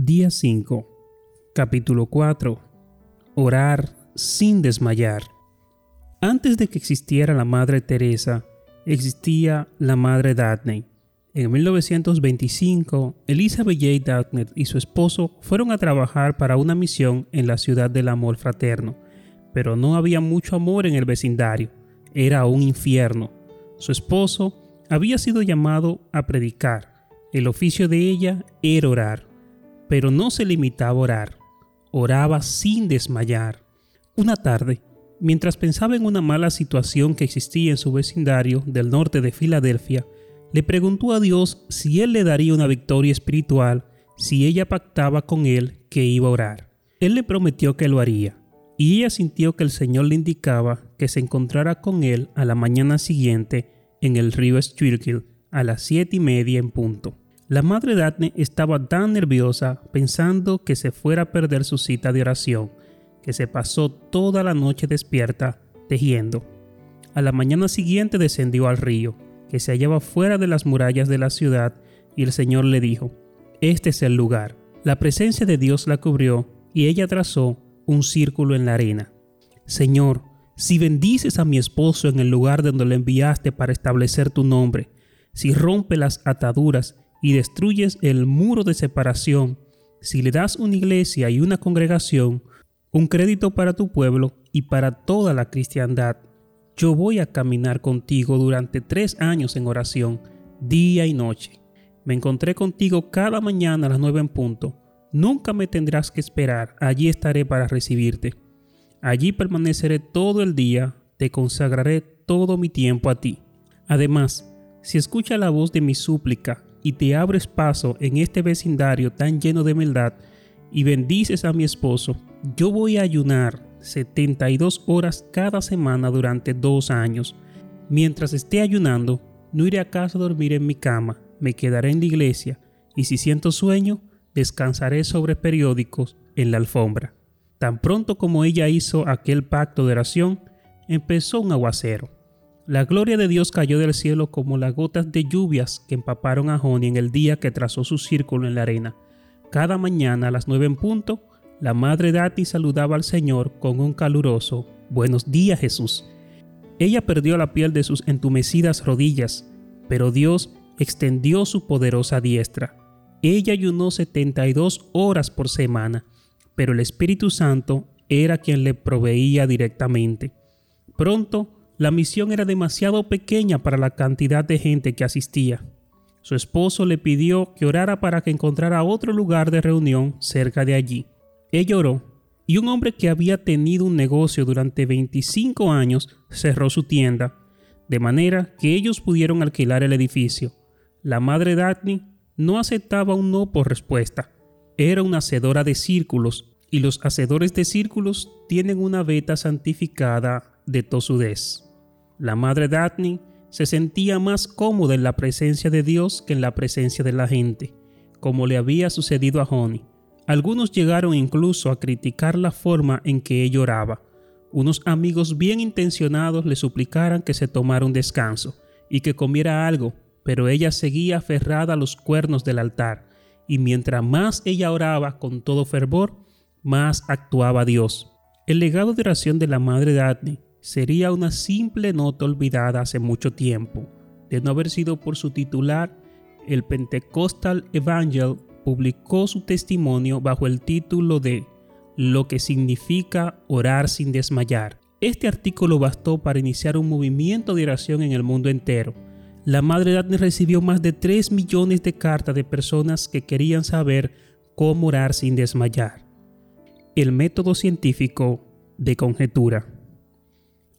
Día 5, capítulo 4. Orar sin desmayar. Antes de que existiera la Madre Teresa, existía la Madre Daphne. En 1925, Elizabeth J. Daphne y su esposo fueron a trabajar para una misión en la ciudad del amor fraterno, pero no había mucho amor en el vecindario, era un infierno. Su esposo había sido llamado a predicar, el oficio de ella era orar, pero no se limitaba a orar, oraba sin desmayar. Una tarde, mientras pensaba en una mala situación que existía en su vecindario del norte de Filadelfia, le preguntó a Dios si él le daría una victoria espiritual si ella pactaba con él que iba a orar. Él le prometió que lo haría, y ella sintió que el Señor le indicaba que se encontrara con él a la mañana siguiente en el río Schuylkill a las siete y media en punto. La madre Daphne estaba tan nerviosa pensando que se fuera a perder su cita de oración, que se pasó toda la noche despierta tejiendo. A la mañana siguiente descendió al río, que se hallaba fuera de las murallas de la ciudad, y el Señor le dijo, Este es el lugar. La presencia de Dios la cubrió, y ella trazó un círculo en la arena. Señor, si bendices a mi esposo en el lugar donde lo enviaste para establecer tu nombre, si rompe las ataduras y destruyes el muro de separación, si le das una iglesia y una congregación, un crédito para tu pueblo y para toda la cristiandad, yo voy a caminar contigo durante tres años en oración, día y noche. Me encontré contigo cada mañana a las nueve en punto. Nunca me tendrás que esperar, allí estaré para recibirte. Allí permaneceré todo el día, te consagraré todo mi tiempo a ti. Además, si escucha la voz de mi súplica y te abres paso en este vecindario tan lleno de maldad y bendices a mi esposo, yo voy a ayunar 72 horas cada semana durante dos años. Mientras esté ayunando, no iré a casa a dormir en mi cama, me quedaré en la iglesia y si siento sueño, descansaré sobre periódicos en la alfombra. Tan pronto como ella hizo aquel pacto de oración, empezó un aguacero. La gloria de Dios cayó del cielo como las gotas de lluvias que empaparon a Joni en el día que trazó su círculo en la arena. Cada mañana a las nueve en punto, la madre Dati saludaba al Señor con un caluroso Buenos días Jesús. Ella perdió la piel de sus entumecidas rodillas, pero Dios extendió su poderosa diestra. Ella ayunó 72 horas por semana, pero el Espíritu Santo era quien le proveía directamente. Pronto, la misión era demasiado pequeña para la cantidad de gente que asistía. Su esposo le pidió que orara para que encontrara otro lugar de reunión cerca de allí. Ella oró, y un hombre que había tenido un negocio durante 25 años cerró su tienda, de manera que ellos pudieron alquilar el edificio. La madre Daphne no aceptaba un no por respuesta. Era una hacedora de círculos, y los hacedores de círculos tienen una beta santificada de tosudez. La madre Daphne se sentía más cómoda en la presencia de Dios que en la presencia de la gente, como le había sucedido a Honey. Algunos llegaron incluso a criticar la forma en que ella oraba. Unos amigos bien intencionados le suplicaran que se tomara un descanso y que comiera algo, pero ella seguía aferrada a los cuernos del altar, y mientras más ella oraba con todo fervor, más actuaba Dios. El legado de oración de la madre Daphne sería una simple nota olvidada hace mucho tiempo, de no haber sido por su titular, el Pentecostal Evangel publicó su testimonio bajo el título de Lo que significa orar sin desmayar. Este artículo bastó para iniciar un movimiento de oración en el mundo entero. La Madre Daphne recibió más de 3 millones de cartas de personas que querían saber cómo orar sin desmayar. El método científico de conjetura.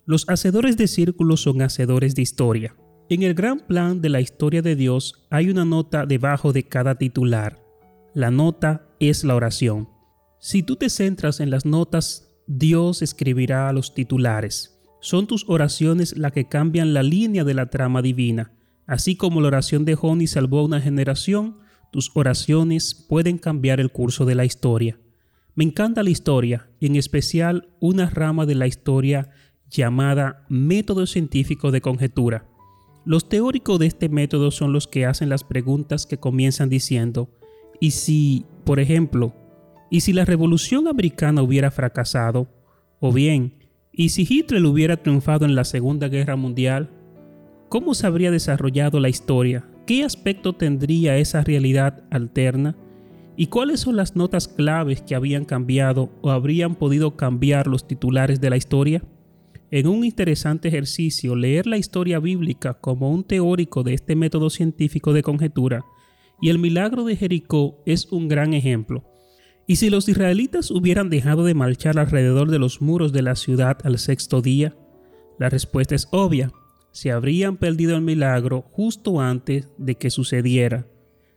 Los hacedores de círculos son hacedores de historia. En el gran plan de la historia de Dios hay una nota debajo de cada titular. La nota es la oración. Si tú te centras en las notas, Dios escribirá a los titulares. Son tus oraciones las que cambian la línea de la trama divina. Así como la oración de Joni salvó a una generación, tus oraciones pueden cambiar el curso de la historia. Me encanta la historia, y en especial una rama de la historia llamada método científico de conjetura. Los teóricos de este método son los que hacen las preguntas que comienzan diciendo, ¿y si Por ejemplo, ¿y si la revolución americana hubiera fracasado? O bien, ¿y si Hitler hubiera triunfado en la Segunda Guerra Mundial? ¿Cómo se habría desarrollado la historia? ¿Qué aspecto tendría esa realidad alterna? ¿Y cuáles son las notas claves que habían cambiado o habrían podido cambiar los titulares de la historia? En un interesante ejercicio, leer la historia bíblica como un teórico de este método científico de conjetura, y el milagro de Jericó es un gran ejemplo. ¿Y si los israelitas hubieran dejado de marchar alrededor de los muros de la ciudad al sexto día? La respuesta es obvia se habrían perdido el milagro justo antes de que sucediera.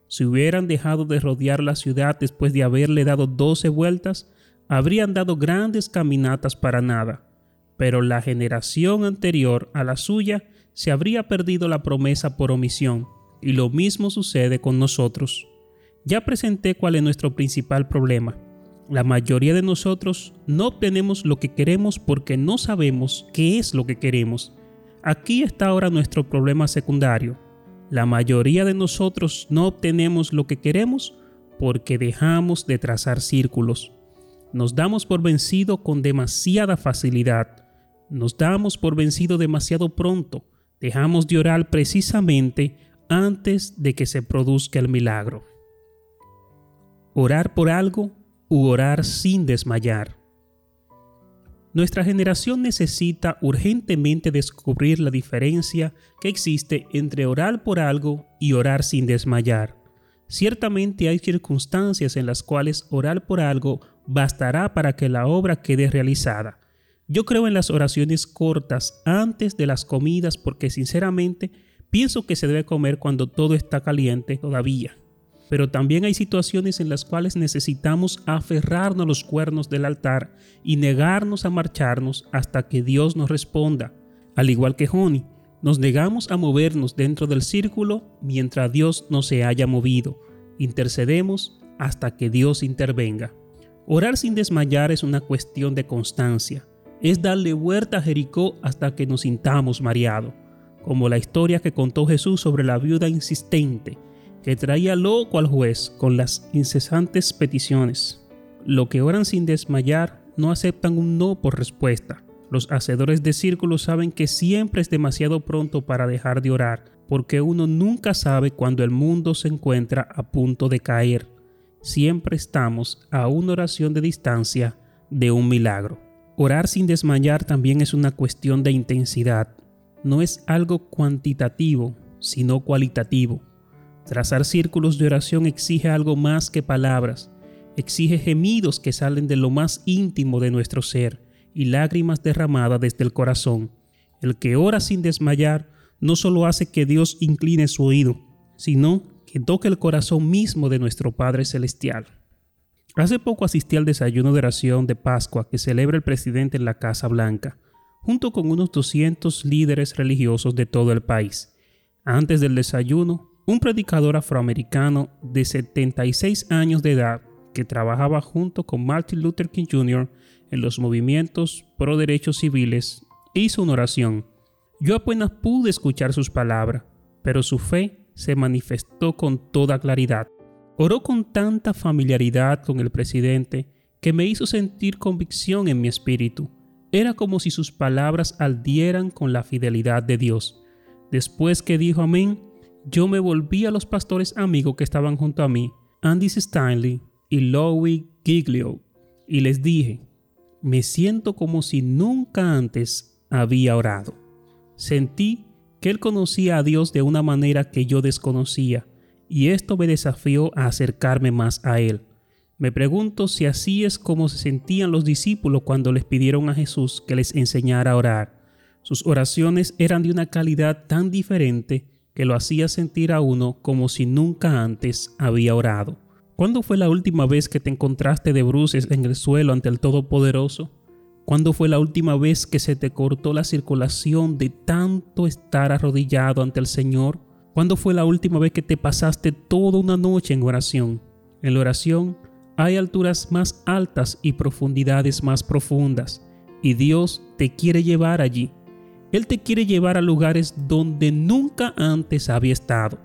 Si hubieran dejado de rodear la ciudad después de haberle dado doce vueltas, habrían dado grandes caminatas para nada. Pero la generación anterior a la suya se habría perdido la promesa por omisión, y lo mismo sucede con nosotros. Ya presenté cuál es nuestro principal problema. La mayoría de nosotros no obtenemos lo que queremos porque no sabemos qué es lo que queremos Aquí está ahora nuestro problema secundario. La mayoría de nosotros no obtenemos lo que queremos porque dejamos de trazar círculos. Nos damos por vencido con demasiada facilidad. Nos damos por vencido demasiado pronto. Dejamos de orar precisamente antes de que se produzca el milagro. Orar por algo u orar sin desmayar. Nuestra generación necesita urgentemente descubrir la diferencia que existe entre orar por algo y orar sin desmayar. Ciertamente hay circunstancias en las cuales orar por algo bastará para que la obra quede realizada. Yo creo en las oraciones cortas antes de las comidas porque sinceramente pienso que se debe comer cuando todo está caliente todavía pero también hay situaciones en las cuales necesitamos aferrarnos a los cuernos del altar y negarnos a marcharnos hasta que Dios nos responda. Al igual que Joni, nos negamos a movernos dentro del círculo mientras Dios no se haya movido. Intercedemos hasta que Dios intervenga. Orar sin desmayar es una cuestión de constancia. Es darle vuelta a Jericó hasta que nos sintamos mareados, como la historia que contó Jesús sobre la viuda insistente que traía loco al juez con las incesantes peticiones. Lo que oran sin desmayar no aceptan un no por respuesta. Los hacedores de círculos saben que siempre es demasiado pronto para dejar de orar, porque uno nunca sabe cuando el mundo se encuentra a punto de caer. Siempre estamos a una oración de distancia de un milagro. Orar sin desmayar también es una cuestión de intensidad. No es algo cuantitativo, sino cualitativo. Trazar círculos de oración exige algo más que palabras, exige gemidos que salen de lo más íntimo de nuestro ser y lágrimas derramadas desde el corazón. El que ora sin desmayar no solo hace que Dios incline su oído, sino que toque el corazón mismo de nuestro Padre Celestial. Hace poco asistí al desayuno de oración de Pascua que celebra el presidente en la Casa Blanca, junto con unos 200 líderes religiosos de todo el país. Antes del desayuno, un predicador afroamericano de 76 años de edad que trabajaba junto con Martin Luther King Jr. en los movimientos pro derechos civiles, hizo una oración. Yo apenas pude escuchar sus palabras, pero su fe se manifestó con toda claridad. Oró con tanta familiaridad con el presidente que me hizo sentir convicción en mi espíritu. Era como si sus palabras aldieran con la fidelidad de Dios. Después que dijo amén, yo me volví a los pastores amigos que estaban junto a mí, Andy Stanley y Louis Giglio, y les dije, me siento como si nunca antes había orado. Sentí que él conocía a Dios de una manera que yo desconocía, y esto me desafió a acercarme más a él. Me pregunto si así es como se sentían los discípulos cuando les pidieron a Jesús que les enseñara a orar. Sus oraciones eran de una calidad tan diferente que lo hacía sentir a uno como si nunca antes había orado. ¿Cuándo fue la última vez que te encontraste de bruces en el suelo ante el Todopoderoso? ¿Cuándo fue la última vez que se te cortó la circulación de tanto estar arrodillado ante el Señor? ¿Cuándo fue la última vez que te pasaste toda una noche en oración? En la oración hay alturas más altas y profundidades más profundas, y Dios te quiere llevar allí. Él te quiere llevar a lugares donde nunca antes había estado.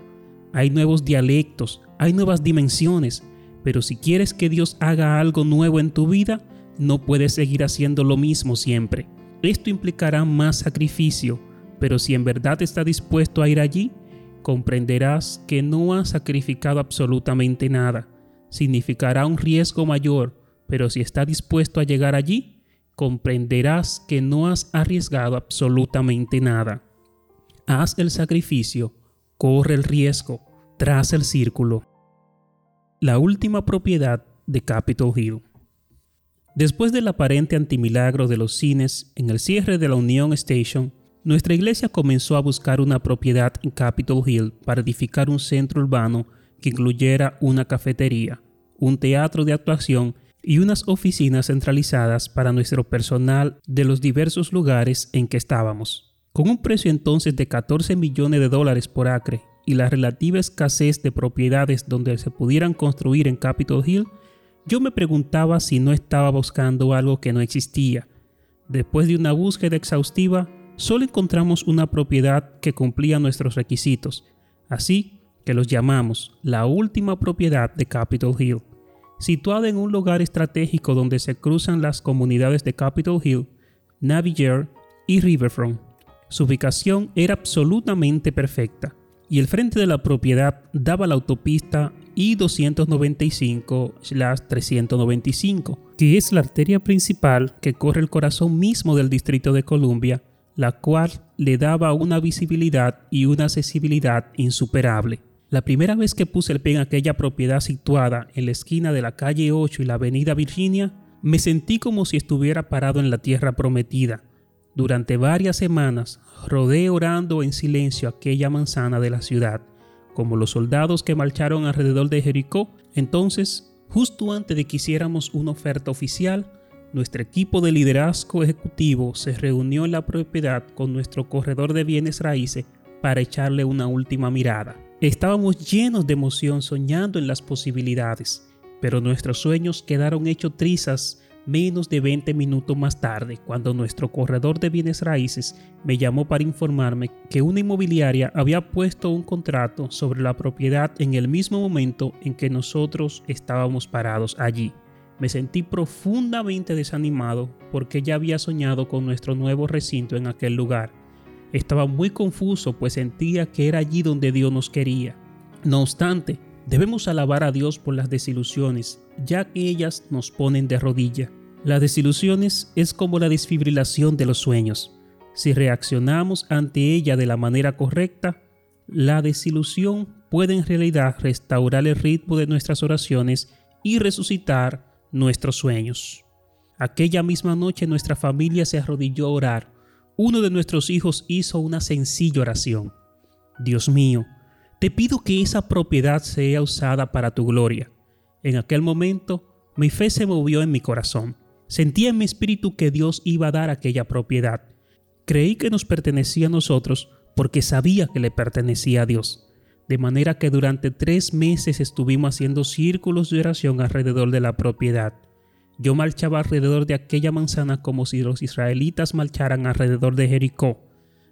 Hay nuevos dialectos, hay nuevas dimensiones, Pero si quieres que Dios haga algo nuevo en tu vida, no puedes seguir haciendo lo mismo siempre. Esto implicará más sacrificio, pero si en verdad está dispuesto a ir allí, comprenderás que no has sacrificado absolutamente nada. Significará un riesgo mayor, pero si está dispuesto a llegar allí, comprenderás que no has arriesgado absolutamente nada. Haz el sacrificio, corre el riesgo, traza el círculo. La última propiedad de Capitol Hill. Después del aparente antimilagro de los cines en el cierre de la Union Station, nuestra iglesia comenzó a buscar una propiedad en Capitol Hill para edificar un centro urbano que incluyera una cafetería, un teatro de actuación y unas oficinas centralizadas para nuestro personal de los diversos lugares en que estábamos. Con un precio entonces de 14 millones de dólares por acre y la relativa escasez de propiedades donde se pudieran construir en Capitol Hill, yo me preguntaba si no estaba buscando algo que no existía. Después de una búsqueda exhaustiva, solo encontramos una propiedad que cumplía nuestros requisitos, así que los llamamos la última propiedad de Capitol Hill. Situada en un lugar estratégico donde se cruzan las comunidades de Capitol Hill, Navier y Riverfront. Su ubicación era absolutamente perfecta y el frente de la propiedad daba la autopista I-295-395, que es la arteria principal que corre el corazón mismo del Distrito de Columbia, la cual le daba una visibilidad y una accesibilidad insuperable. La primera vez que puse el pie en aquella propiedad situada en la esquina de la calle 8 y la avenida Virginia, me sentí como si estuviera parado en la tierra prometida. Durante varias semanas rodé orando en silencio aquella manzana de la ciudad, como los soldados que marcharon alrededor de Jericó. Entonces, justo antes de que hiciéramos una oferta oficial, nuestro equipo de liderazgo ejecutivo se reunió en la propiedad con nuestro corredor de bienes raíces para echarle una última mirada. Estábamos llenos de emoción soñando en las posibilidades, pero nuestros sueños quedaron hechos trizas menos de 20 minutos más tarde, cuando nuestro corredor de bienes raíces me llamó para informarme que una inmobiliaria había puesto un contrato sobre la propiedad en el mismo momento en que nosotros estábamos parados allí. Me sentí profundamente desanimado porque ya había soñado con nuestro nuevo recinto en aquel lugar estaba muy confuso pues sentía que era allí donde Dios nos quería. No obstante, debemos alabar a Dios por las desilusiones, ya que ellas nos ponen de rodilla. Las desilusiones es como la desfibrilación de los sueños. Si reaccionamos ante ella de la manera correcta, la desilusión puede en realidad restaurar el ritmo de nuestras oraciones y resucitar nuestros sueños. Aquella misma noche nuestra familia se arrodilló a orar uno de nuestros hijos hizo una sencilla oración. Dios mío, te pido que esa propiedad sea usada para tu gloria. En aquel momento, mi fe se movió en mi corazón. Sentí en mi espíritu que Dios iba a dar aquella propiedad. Creí que nos pertenecía a nosotros porque sabía que le pertenecía a Dios. De manera que durante tres meses estuvimos haciendo círculos de oración alrededor de la propiedad. Yo marchaba alrededor de aquella manzana como si los israelitas marcharan alrededor de Jericó.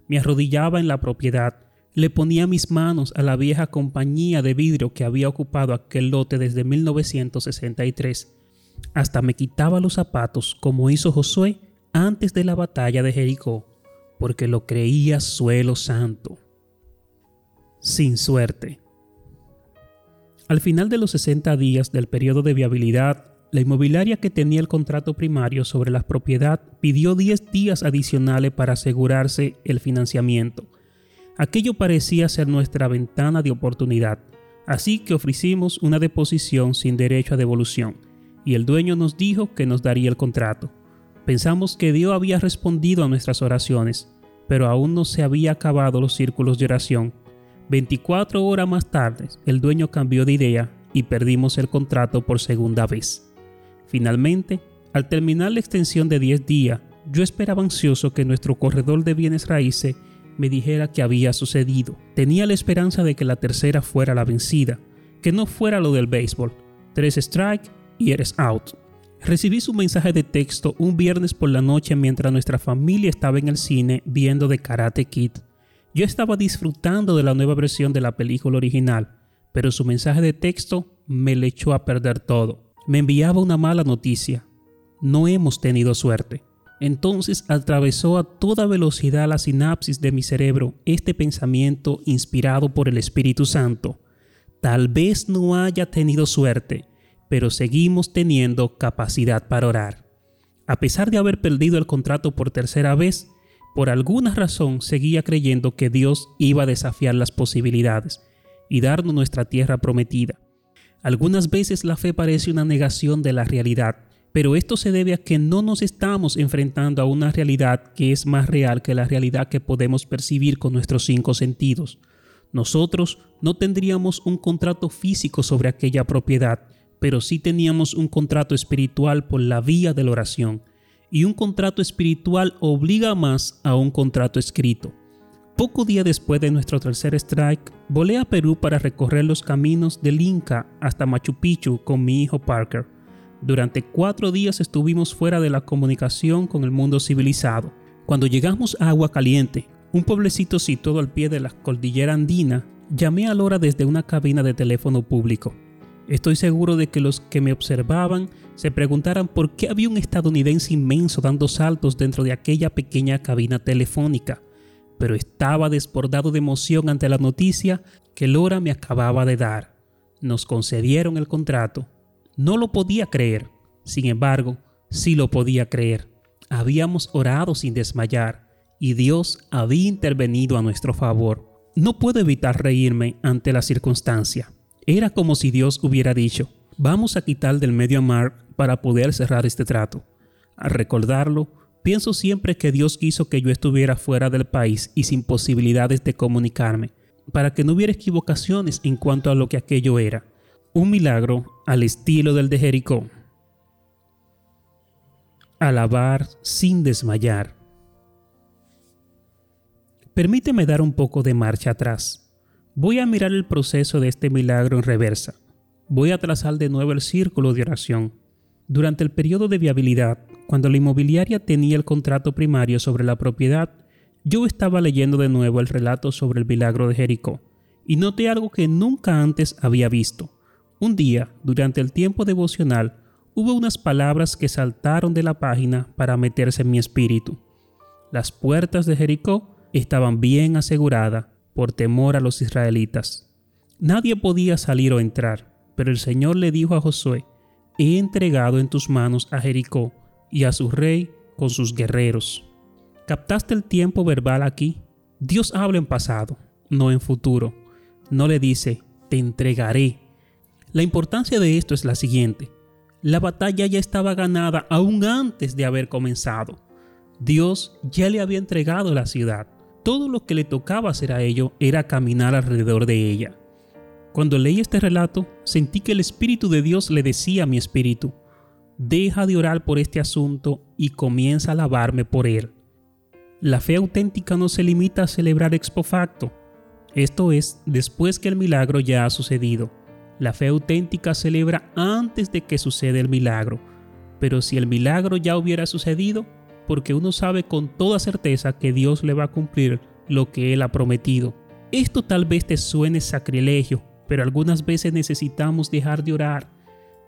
Me arrodillaba en la propiedad, le ponía mis manos a la vieja compañía de vidrio que había ocupado aquel lote desde 1963. Hasta me quitaba los zapatos como hizo Josué antes de la batalla de Jericó, porque lo creía suelo santo. Sin suerte. Al final de los 60 días del periodo de viabilidad, la inmobiliaria que tenía el contrato primario sobre la propiedad pidió 10 días adicionales para asegurarse el financiamiento. Aquello parecía ser nuestra ventana de oportunidad, así que ofrecimos una deposición sin derecho a devolución, y el dueño nos dijo que nos daría el contrato. Pensamos que Dios había respondido a nuestras oraciones, pero aún no se había acabado los círculos de oración. 24 horas más tarde, el dueño cambió de idea y perdimos el contrato por segunda vez. Finalmente, al terminar la extensión de 10 días, yo esperaba ansioso que nuestro corredor de bienes raíces me dijera que había sucedido. Tenía la esperanza de que la tercera fuera la vencida, que no fuera lo del béisbol. Tres strike y eres out. Recibí su mensaje de texto un viernes por la noche mientras nuestra familia estaba en el cine viendo The Karate Kid. Yo estaba disfrutando de la nueva versión de la película original, pero su mensaje de texto me le echó a perder todo. Me enviaba una mala noticia. No hemos tenido suerte. Entonces atravesó a toda velocidad la sinapsis de mi cerebro este pensamiento inspirado por el Espíritu Santo. Tal vez no haya tenido suerte, pero seguimos teniendo capacidad para orar. A pesar de haber perdido el contrato por tercera vez, por alguna razón seguía creyendo que Dios iba a desafiar las posibilidades y darnos nuestra tierra prometida. Algunas veces la fe parece una negación de la realidad, pero esto se debe a que no nos estamos enfrentando a una realidad que es más real que la realidad que podemos percibir con nuestros cinco sentidos. Nosotros no tendríamos un contrato físico sobre aquella propiedad, pero sí teníamos un contrato espiritual por la vía de la oración. Y un contrato espiritual obliga más a un contrato escrito. Poco día después de nuestro tercer strike, volé a Perú para recorrer los caminos del Inca hasta Machu Picchu con mi hijo Parker. Durante cuatro días estuvimos fuera de la comunicación con el mundo civilizado. Cuando llegamos a Agua Caliente, un pueblecito situado al pie de la cordillera andina, llamé a Lora desde una cabina de teléfono público. Estoy seguro de que los que me observaban se preguntaran por qué había un estadounidense inmenso dando saltos dentro de aquella pequeña cabina telefónica, pero estaba desbordado de emoción ante la noticia que Lora me acababa de dar. Nos concedieron el contrato. No lo podía creer. Sin embargo, sí lo podía creer. Habíamos orado sin desmayar y Dios había intervenido a nuestro favor. No puedo evitar reírme ante la circunstancia. Era como si Dios hubiera dicho, vamos a quitar del medio mar para poder cerrar este trato. Al recordarlo, pienso siempre que Dios quiso que yo estuviera fuera del país y sin posibilidades de comunicarme, para que no hubiera equivocaciones en cuanto a lo que aquello era. Un milagro al estilo del de Jericó. Alabar sin desmayar. Permíteme dar un poco de marcha atrás. Voy a mirar el proceso de este milagro en reversa. Voy a trazar de nuevo el círculo de oración. Durante el periodo de viabilidad, cuando la inmobiliaria tenía el contrato primario sobre la propiedad, yo estaba leyendo de nuevo el relato sobre el milagro de Jericó y noté algo que nunca antes había visto. Un día, durante el tiempo devocional, hubo unas palabras que saltaron de la página para meterse en mi espíritu. Las puertas de Jericó estaban bien aseguradas por temor a los israelitas. Nadie podía salir o entrar, pero el Señor le dijo a Josué, he entregado en tus manos a Jericó y a su rey con sus guerreros. ¿Captaste el tiempo verbal aquí? Dios habla en pasado, no en futuro. No le dice, te entregaré. La importancia de esto es la siguiente. La batalla ya estaba ganada aún antes de haber comenzado. Dios ya le había entregado la ciudad todo lo que le tocaba hacer a ello era caminar alrededor de ella. Cuando leí este relato, sentí que el Espíritu de Dios le decía a mi espíritu, deja de orar por este asunto y comienza a alabarme por él. La fe auténtica no se limita a celebrar ex facto, esto es, después que el milagro ya ha sucedido. La fe auténtica celebra antes de que suceda el milagro, pero si el milagro ya hubiera sucedido, porque uno sabe con toda certeza que Dios le va a cumplir lo que Él ha prometido. Esto tal vez te suene sacrilegio, pero algunas veces necesitamos dejar de orar.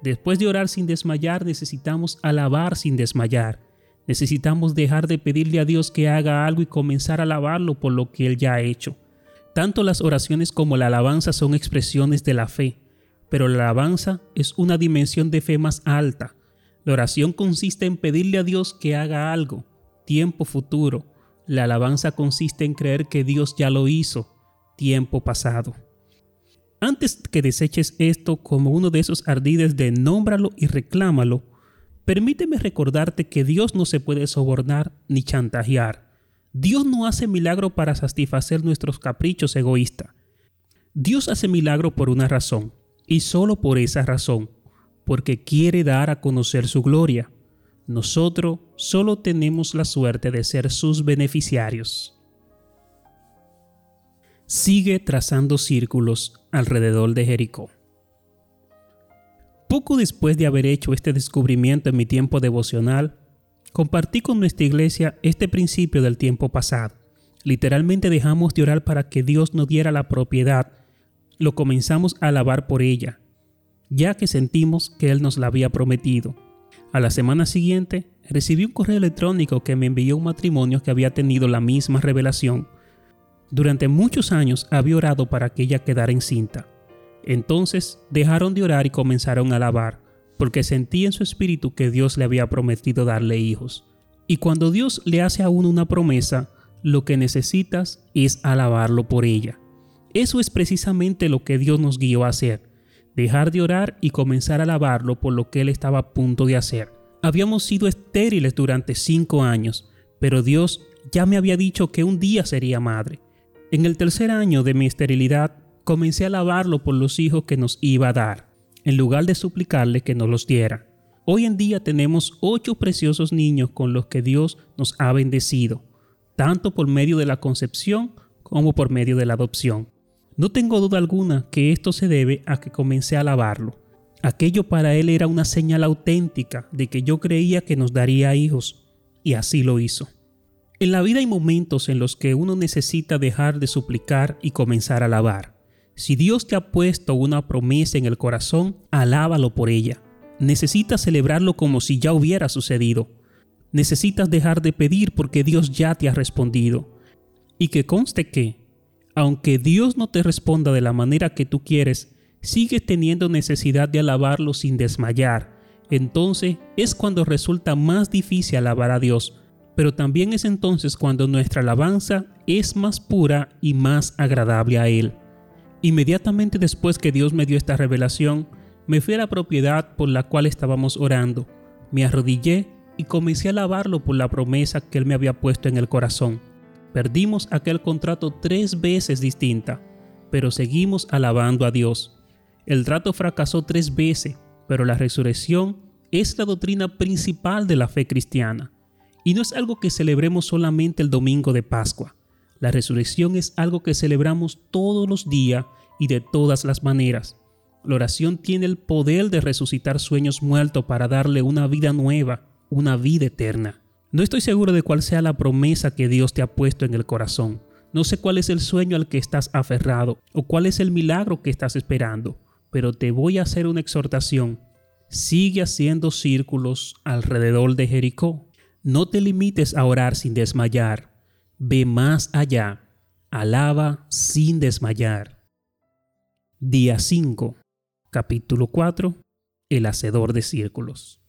Después de orar sin desmayar, necesitamos alabar sin desmayar. Necesitamos dejar de pedirle a Dios que haga algo y comenzar a alabarlo por lo que Él ya ha hecho. Tanto las oraciones como la alabanza son expresiones de la fe, pero la alabanza es una dimensión de fe más alta. La oración consiste en pedirle a Dios que haga algo, tiempo futuro. La alabanza consiste en creer que Dios ya lo hizo, tiempo pasado. Antes que deseches esto como uno de esos ardides de nómbralo y reclámalo, permíteme recordarte que Dios no se puede sobornar ni chantajear. Dios no hace milagro para satisfacer nuestros caprichos egoístas. Dios hace milagro por una razón, y solo por esa razón porque quiere dar a conocer su gloria. Nosotros solo tenemos la suerte de ser sus beneficiarios. Sigue trazando círculos alrededor de Jericó. Poco después de haber hecho este descubrimiento en mi tiempo devocional, compartí con nuestra iglesia este principio del tiempo pasado. Literalmente dejamos de orar para que Dios nos diera la propiedad, lo comenzamos a alabar por ella, ya que sentimos que Él nos la había prometido. A la semana siguiente, recibí un correo electrónico que me envió un matrimonio que había tenido la misma revelación. Durante muchos años había orado para que ella quedara encinta. Entonces dejaron de orar y comenzaron a alabar, porque sentí en su espíritu que Dios le había prometido darle hijos. Y cuando Dios le hace a uno una promesa, lo que necesitas es alabarlo por ella. Eso es precisamente lo que Dios nos guió a hacer, dejar de orar y comenzar a alabarlo por lo que Él estaba a punto de hacer. Habíamos sido estériles durante cinco años, pero Dios ya me había dicho que un día sería madre. En el tercer año de mi esterilidad, comencé a alabarlo por los hijos que nos iba a dar, en lugar de suplicarle que nos los diera. Hoy en día tenemos ocho preciosos niños con los que Dios nos ha bendecido, tanto por medio de la concepción como por medio de la adopción. No tengo duda alguna que esto se debe a que comencé a alabarlo. Aquello para él era una señal auténtica de que yo creía que nos daría hijos, y así lo hizo. En la vida hay momentos en los que uno necesita dejar de suplicar y comenzar a alabar. Si Dios te ha puesto una promesa en el corazón, alábalo por ella. Necesitas celebrarlo como si ya hubiera sucedido. Necesitas dejar de pedir porque Dios ya te ha respondido. Y que conste que, aunque Dios no te responda de la manera que tú quieres, sigues teniendo necesidad de alabarlo sin desmayar. Entonces es cuando resulta más difícil alabar a Dios, pero también es entonces cuando nuestra alabanza es más pura y más agradable a Él. Inmediatamente después que Dios me dio esta revelación, me fui a la propiedad por la cual estábamos orando, me arrodillé y comencé a alabarlo por la promesa que Él me había puesto en el corazón. Perdimos aquel contrato tres veces distinta, pero seguimos alabando a Dios. El trato fracasó tres veces, pero la resurrección es la doctrina principal de la fe cristiana. Y no es algo que celebremos solamente el domingo de Pascua. La resurrección es algo que celebramos todos los días y de todas las maneras. La oración tiene el poder de resucitar sueños muertos para darle una vida nueva, una vida eterna. No estoy seguro de cuál sea la promesa que Dios te ha puesto en el corazón. No sé cuál es el sueño al que estás aferrado o cuál es el milagro que estás esperando, pero te voy a hacer una exhortación. Sigue haciendo círculos alrededor de Jericó. No te limites a orar sin desmayar. Ve más allá. Alaba sin desmayar. Día 5. Capítulo 4. El hacedor de círculos.